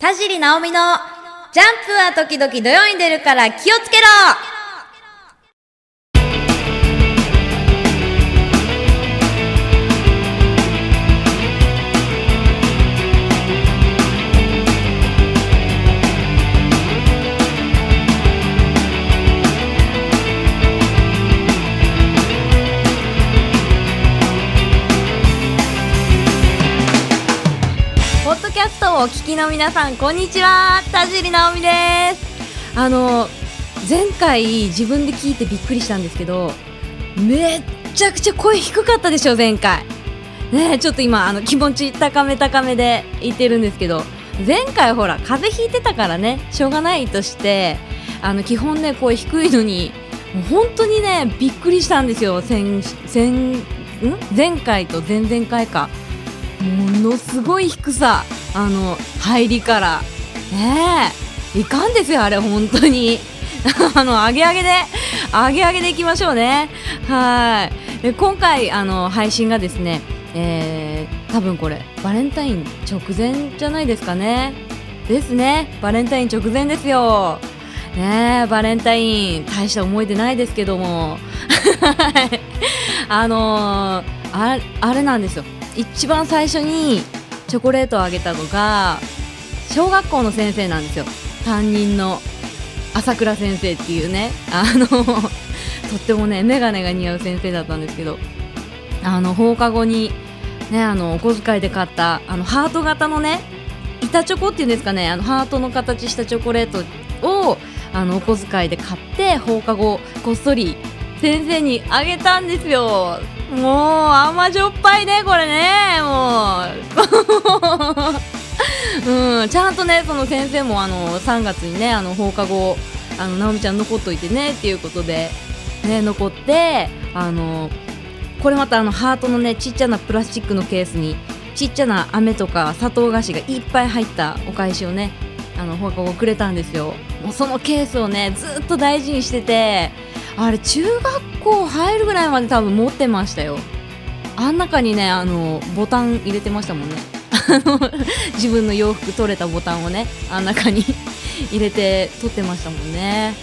田尻直美のジャンプは時々土曜に出るから気をつけろお聞きの皆さんこんにちは。田尻直美です。あの前回自分で聞いてびっくりしたんですけどめっちゃくちゃ声低かったでしょ前回。ねちょっと今あの気持ち高め高めで言ってるんですけど前回ほら風邪ひいてたからねしょうがないとしてあの基本ね声低いのにもう本当にねびっくりしたんですよ。先先ん？前回と前々回か。ものすごい低さあの入りから。ねえ。いかんですよあれ本当に。あの上げ上げで上げ上げでいきましょうね。はい。で今回あの配信がですねえー、多分これバレンタイン直前じゃないですかね。ですね。バレンタイン直前ですよ。ねえバレンタイン大した思い出ないですけども。あのーああれなんですよ。一番最初にチョコレートをあげたのが小学校の先生なんですよ。担任の朝倉先生っていうね。あの とってもね眼鏡が似合う先生だったんですけどあの放課後にねあのお小遣いで買ったあのハート型のね板チョコっていうんですかね。あのハートの形したチョコレートをあのお小遣いで買って放課後こっそり先生にあげたんですよ。もう甘じょっぱいねこれね。もう。うんちゃんとねその先生もあの3月にねあの放課後あの直美ちゃん残っといてねっていうことでね残ってあのこれまたあのハートのねちっちゃなプラスチックのケースにちっちゃな飴とか砂糖菓子がいっぱい入ったお返しをねあの放課後くれたんですよ。もうそのケースをねずっと大事にしててあれ中学校入るぐらいまで多分持ってましたよ。あん中にねあのボタン入れてましたもんね。自分の洋服取れたボタンをねあん中に 入れて取ってましたもんね。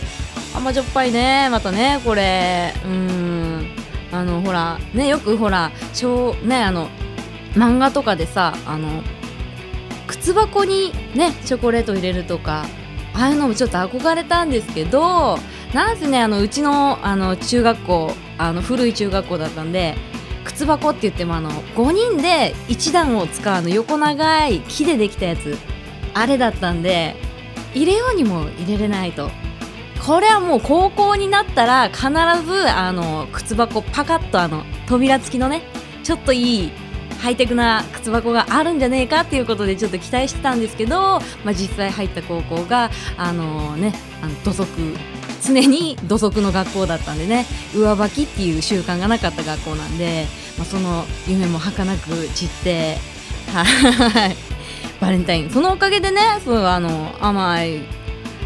甘じょっぱいねまたねこれ。うん。あのほらねよくほら小ねあの漫画とかでさあの靴箱にねチョコレート入れるとかああいうのもちょっと憧れたんですけどなんせねあのうちのあの中学校あの古い中学校だったんで靴箱って言ってもあの5人で1段を使うあの横長い木でできたやつあれだったんで入れようにも入れれないと。これはもう高校になったら必ずあの靴箱パカッとあの扉付きのねちょっといいハイテクな靴箱があるんじゃねえかっていうことでちょっと期待してたんですけど、まあ、実際入った高校があのねあの土足常に土足の学校だったんでね上履きっていう習慣がなかった学校なんで、まあ、その夢も儚く散ってはい。バレンタイン。そのおかげでねそうあの甘い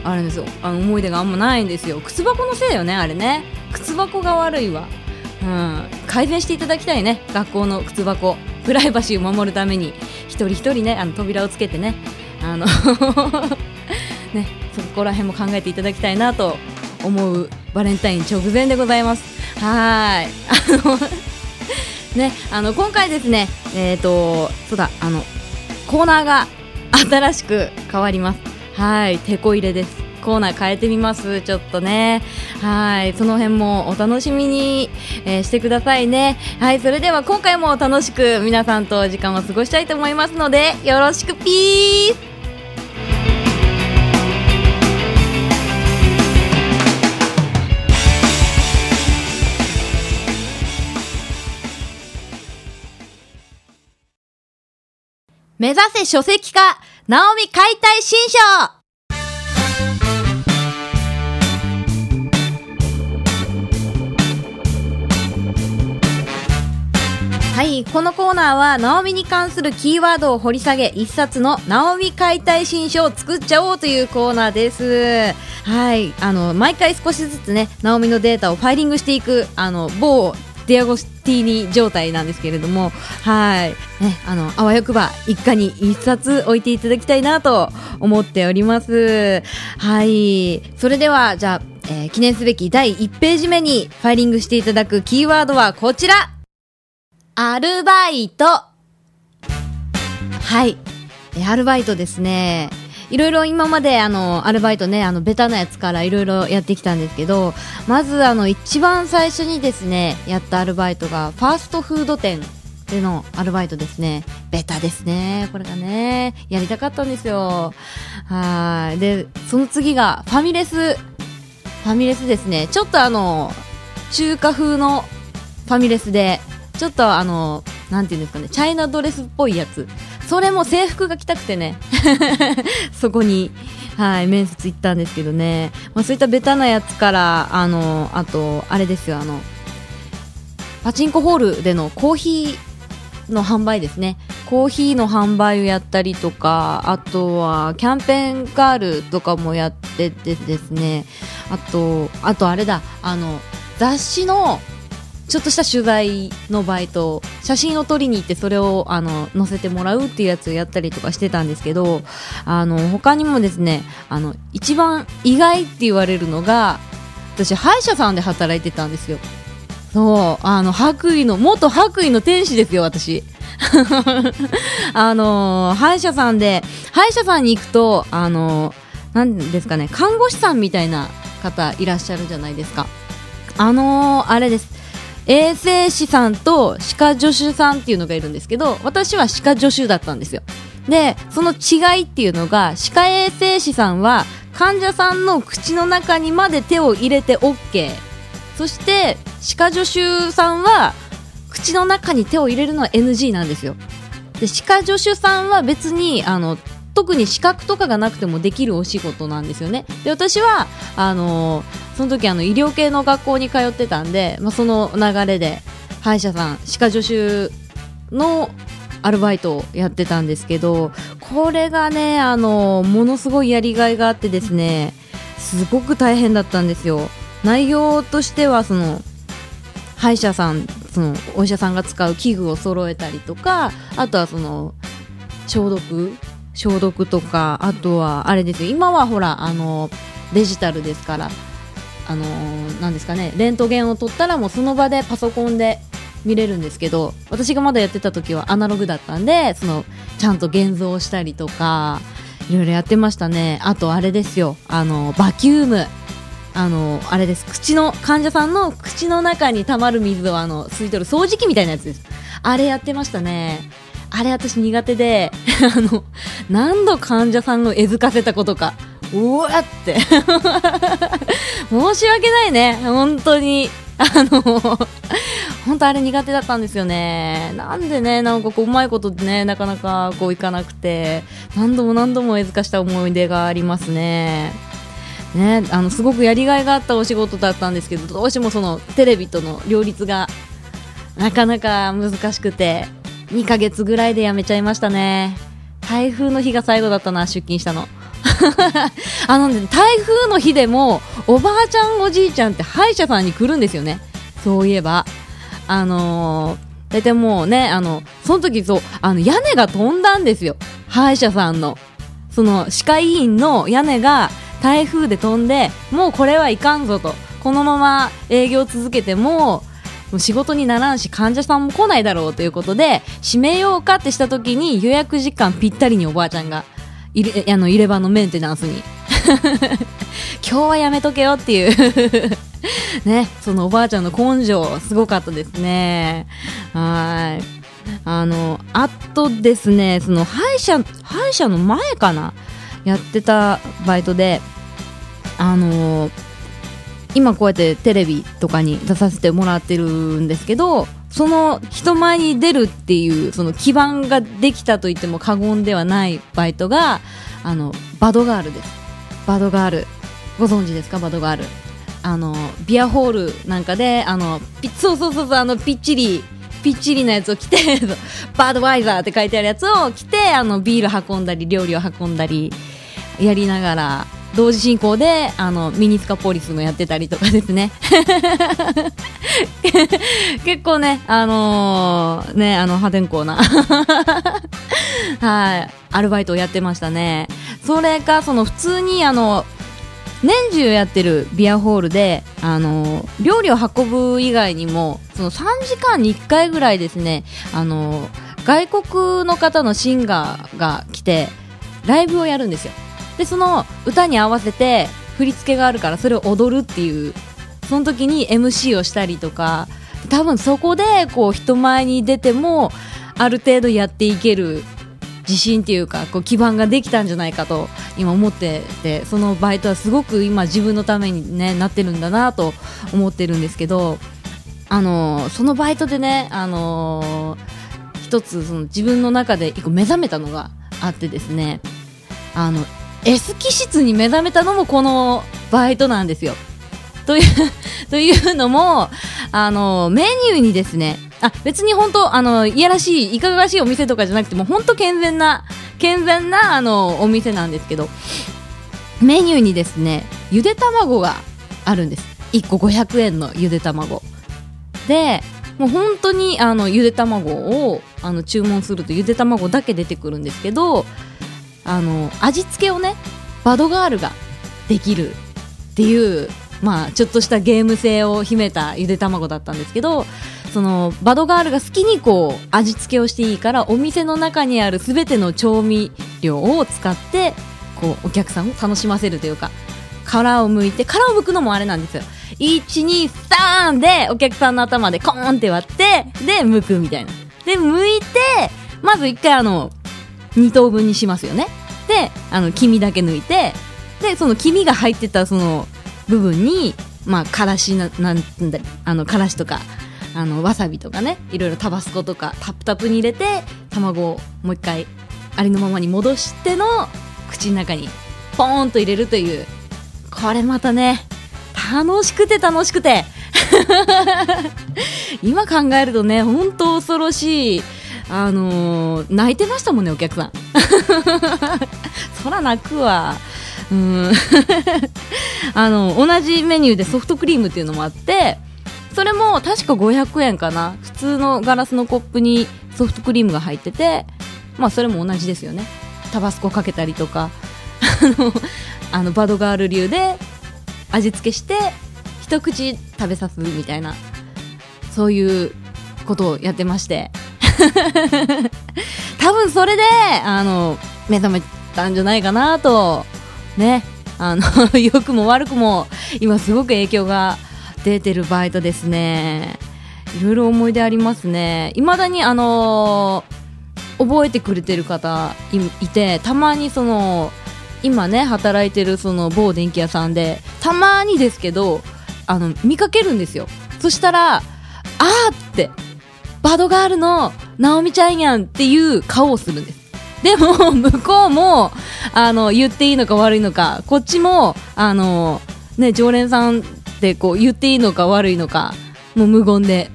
あれですよ。あの思い出があんまないんですよ。靴箱のせいよねあれね。靴箱が悪いわ。うん、改善していただきたいね。学校の靴箱。プライバシーを守るために。一人一人ねあの扉をつけてね。あの ねそこら辺も考えていただきたいなと思うバレンタイン直前でございます。はい。あの ねあの今回ですねえっ、とそうだあのコーナーが新しく変わります。はいテこ入れです。コーナー変えてみます？ちょっとね。はいその辺もお楽しみに、えーしてくださいね。はいそれでは今回も楽しく皆さんと時間を過ごしたいと思いますのでよろしくピース目指せ書籍化ナオミ解体新書はい、このコーナーは、ナオミに関するキーワードを掘り下げ、一冊のナオミ解体新書を作っちゃおうというコーナーです。はい、あの、毎回少しずつね、ナオミのデータをファイリングしていく、あの、某ディアゴスティーニ状態なんですけれどもはい。ね。あのあわよくば一家に一冊置いていただきたいなと思っております。はい。それではじゃあえー、記念すべき第1ページ目にファイリングしていただくキーワードはこちら。アルバイト。はい、えアルバイトですねいろいろ今まであのアルバイトねあのベタなやつからいろいろやってきたんですけどまずあの一番最初にですねやったアルバイトがファーストフード店でのアルバイトですね。ベタですねこれがね。やりたかったんですよ。はい。でその次がファミレス。ファミレスですね。ちょっとあの中華風のファミレスでちょっとあのなんていうんですかねチャイナドレスっぽいやつ。それも制服が着たくてね。そこにはい面接行ったんですけどね、まあ、そういったベタなやつからあのあとあれですよあのパチンコホールでのコーヒーの販売ですね。コーヒーの販売をやったりとかあとはキャンペーンガールとかもやっててですね。あとあとあれだあの雑誌のちょっとした取材のバイト写真を撮りに行ってそれをあの載せてもらうっていうやつをやったりとかしてたんですけどあの他にもですねあの一番意外って言われるのが私歯医者さんで働いてたんですよ。そうあの白衣の元白衣の天使ですよ私。あの歯医者さんで歯医者さんに行くとあのなんですかね看護師さんみたいな方いらっしゃるじゃないですか。あのー、あれです。衛生士さんと歯科助手さんっていうのがいるんですけど私は歯科助手だったんですよ。でその違いっていうのが歯科衛生士さんは患者さんの口の中にまで手を入れて OK そして歯科助手さんは口の中に手を入れるのは NG なんですよ。で歯科助手さんは別にあの特に資格とかがなくてもできるお仕事なんですよね。で私はあのその時あの医療系の学校に通ってたんで、まあ、その流れで歯医者さん歯科助手のアルバイトをやってたんですけどこれがねあのものすごいやりがいがあってですねすごく大変だったんですよ。内容としてはその歯医者さんそのお医者さんが使う器具を揃えたりとかあとはその消毒消毒とかあとはあれですよ。今はほらあのデジタルですからあのなんですかねレントゲンを取ったらもうその場でパソコンで見れるんですけど私がまだやってた時はアナログだったんでそのちゃんと現像したりとかいろいろやってましたね。あとあれですよあのバキューム。あのあれです。口の患者さんの口の中にたまる水をあの吸い取る掃除機みたいなやつです。あれやってましたね。あれ私苦手で あの何度患者さんをえずかせたことか。うわって。申し訳ないね。本当に。あの本当あれ苦手だったんですよね。なんでねなんかこううまいことでねなかなかこういかなくて何度も何度もえずかした思い出がありますね。ねあのすごくやりがいがあったお仕事だったんですけどどうしてもそのテレビとの両立がなかなか難しくて。2ヶ月ぐらいで辞めちゃいましたね。台風の日が最後だったな出勤したの。あのね台風の日でもおばあちゃんおじいちゃんって歯医者さんに来るんですよね。そういえば。あのー、大体もうねあのその時そうあの屋根が飛んだんですよ。歯医者さんの。その歯科医院の屋根が台風で飛んでもうこれはいかんぞと。このまま営業続けてももう仕事にならんし患者さんも来ないだろうということで閉めようかってした時に予約時間ぴったりにおばあちゃんが入れあの入れ歯のメンテナンスに。今日はやめとけよっていう。ねそのおばあちゃんの根性すごかったですね。はい。あのあとですねその歯医者歯医者の前かなやってたバイトであのー今こうやってテレビとかに出させてもらってるんですけどその人前に出るっていうその基盤ができたと言っても過言ではないバイトがあのバドガールです。バドガール。ご存知ですか？バドガール。あのビアホールなんかであのピそうそうそうそうあのぴっちりぴっちりなやつを着て バードワイザーって書いてあるやつを着てあのビール運んだり料理を運んだりやりながら同時進行であのミニスカポリスもやってたりとかですね。結構ねあのー、ねあの破天荒な。はい。アルバイトをやってましたね。それかその普通にあの年中やってるビアホールであの料理を運ぶ以外にもその3時間に1回ぐらいですねあの外国の方のシンガーが来てライブをやるんですよ。でその歌に合わせて振り付けがあるからそれを踊るっていうその時に MC をしたりとか多分そこでこう人前に出てもある程度やっていける自信っていうかこう基盤ができたんじゃないかと今思っててそのバイトはすごく今自分のために、ね、なってるんだなと思ってるんですけどあのそのバイトでねあの一つその自分の中で一個目覚めたのがあってですねあの S 気質に目覚めたのもこのバイトなんですよ。という というのもあのメニューにですねあ別に本当あのいやらしいいかがわしいお店とかじゃなくても本当健全な健全なあのお店なんですけどメニューにですねゆで卵があるんです1個500円のゆで卵でもう本当にあのゆで卵をあの注文するとゆで卵だけ出てくるんですけどあの味付けをねバドガールができるっていうまあちょっとしたゲーム性を秘めたゆで卵だったんですけどそのバドガールが好きにこう味付けをしていいからお店の中にある全ての調味料を使ってこうお客さんを楽しませるというか殻を剥いて殻を剥くのもあれなんですよ。123でお客さんの頭でコーンって割ってで剥くみたいな。で剥いてまず一回あの2等分にしますよね。であの黄身だけ抜いてでその黄身が入ってたその部分にまあからしななんだあのからしとかあのわさびとかねいろいろタバスコとかタプタプに入れて卵をもう一回ありのままに戻しての口の中にポーンと入れるという。これまたね楽しくて楽しくて。今考えるとね本当恐ろしい。あのー、泣いてましたもんねお客さん。そら泣くわ。うん。あの同じメニューでソフトクリームっていうのもあってそれも確か500円かな。普通のガラスのコップにソフトクリームが入っててまあそれも同じですよね。タバスコかけたりとか。あのあのバドガール流で味付けして一口食べさすみたいな。そういうことをやってまして。多分それであの目覚めたんじゃないかなとね。あの 良くも悪くも今すごく影響が出てるバイトですね。いろいろ思い出ありますね。いまだにあの覚えてくれてる方いてたまにその今ね働いてるその某電気屋さんでたまにですけどあの見かけるんですよ。そしたらあーってバドガールのナオミちゃんやんっていう顔をするんです。でも 向こうもあの言っていいのか悪いのかこっちもあの、ね、常連さんってこう言っていいのか悪いのかもう無言で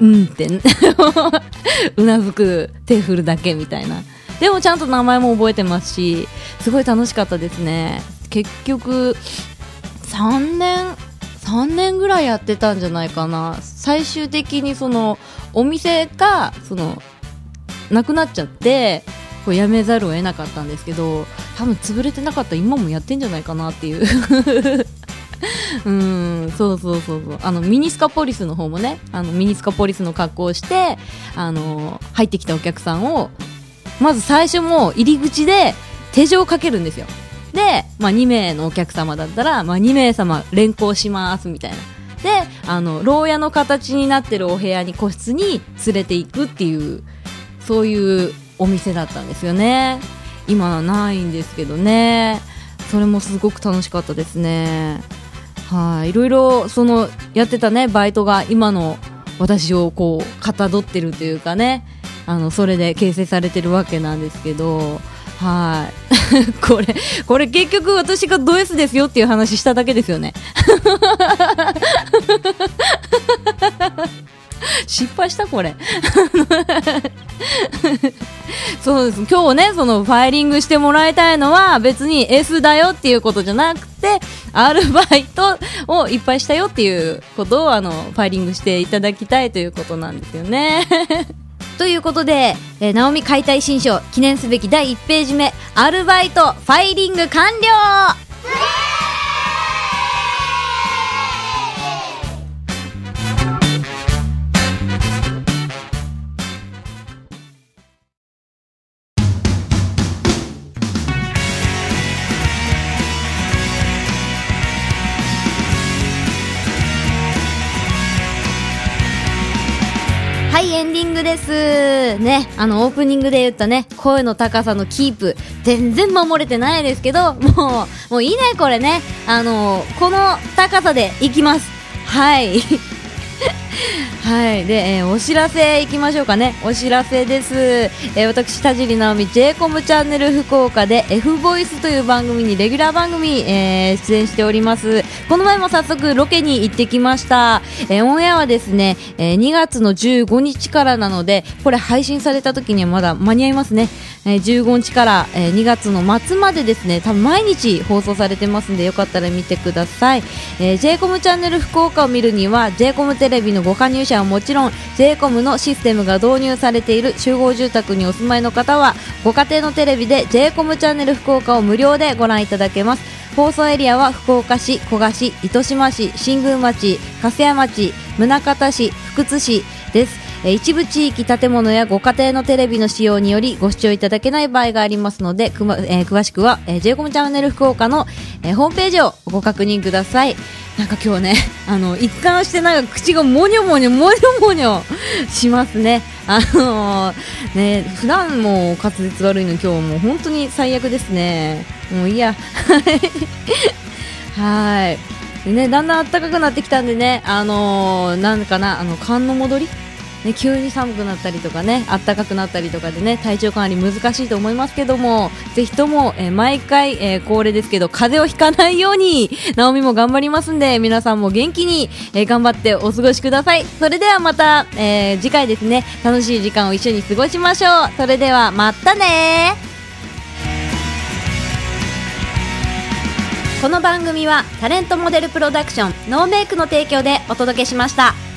うんって うなずく手振るだけみたいな。でもちゃんと名前も覚えてますしすごい楽しかったですね。結局3年3年ぐらいやってたんじゃないかな。最終的にそのお店がそのなくなっちゃってこう辞めざるを得なかったんですけど多分潰れてなかった。ら今もやってんじゃないかなっていう。うんそうそうそうそう。あのミニスカポリスの方もねあのミニスカポリスの格好をしてあの入ってきたお客さんをまず最初も入り口で手錠をかけるんですよ。で、まあ、2名のお客様だったら、まあ、2名様連行しますみたいな。であの牢屋の形になってるお部屋に個室に連れていくっていうそういうお店だったんですよね。今はないんですけどね。それもすごく楽しかったですね。はい。いろいろそのやってたねバイトが今の私をこうかたどってるというかね。あのそれで形成されてるわけなんですけど。はい。これこれ結局私がド S ですよっていう話しただけですよね。失敗したこれ。そうです。今日ねそのファイリングしてもらいたいのは別に S だよっていうことじゃなくてアルバイトをいっぱいしたよっていうことをあのファイリングしていただきたいということなんですよね。ということで、えー、ナオミ解体新書記念すべき第1ページ目アルバイトファイリング完了!グです。ねあのオープニングで言ったね声の高さのキープ全然守れてないですけどもうもういいねこれね。あのこの高さでいきます。はい。はい、で、えー、お知らせいきましょうかね。お知らせです。えー、私、田尻直美、j コムチャンネル福岡で F ボイスという番組にレギュラー番組、えー、出演しております。この前も早速ロケに行ってきました。えー、オンエアはですね、えー、2月の15日からなので、これ配信された時にはまだ間に合いますね。えー、15日から、えー、2月の末までですね、多分毎日放送されてますんで、よかったら見てください。えー、j コムチャンネル福岡を見るには、j コムテレビのご加入者はもちろん j コムのシステムが導入されている集合住宅にお住まいの方はご家庭のテレビで j コムチャンネル福岡を無料でご覧いただけます放送エリアは福岡市、古賀市、糸島市、新宮町、粕屋町、宗像市、福津市です一部地域建物やご家庭のテレビの使用によりご視聴いただけない場合がありますので、まえー、詳しくは、えー、j コムチャンネル福岡の、えー、ホームページをご確認ください。なんか今日ね、あの、一貫してなんか口がもにょもにょもにょもにょしますね。あのー、ね、普段も滑舌悪いの今日もう本当に最悪ですね。もういいや。はい。でね、だんだん暖かくなってきたんでね、あのー、なんかな、あの、寒の戻りね、急に寒くなったりとかね暖かくなったりとかでね体調管理難しいと思いますけどもぜひとも、えー、毎回、えー、恒例ですけど風邪をひかないようにナオミも頑張りますんで皆さんも元気に、えー、頑張ってお過ごしください。それではまた、えー、次回ですね。楽しい時間を一緒に過ごしましょう。それではまたね。この番組はタレントモデルプロダクションノーメイクの提供でお届けしました。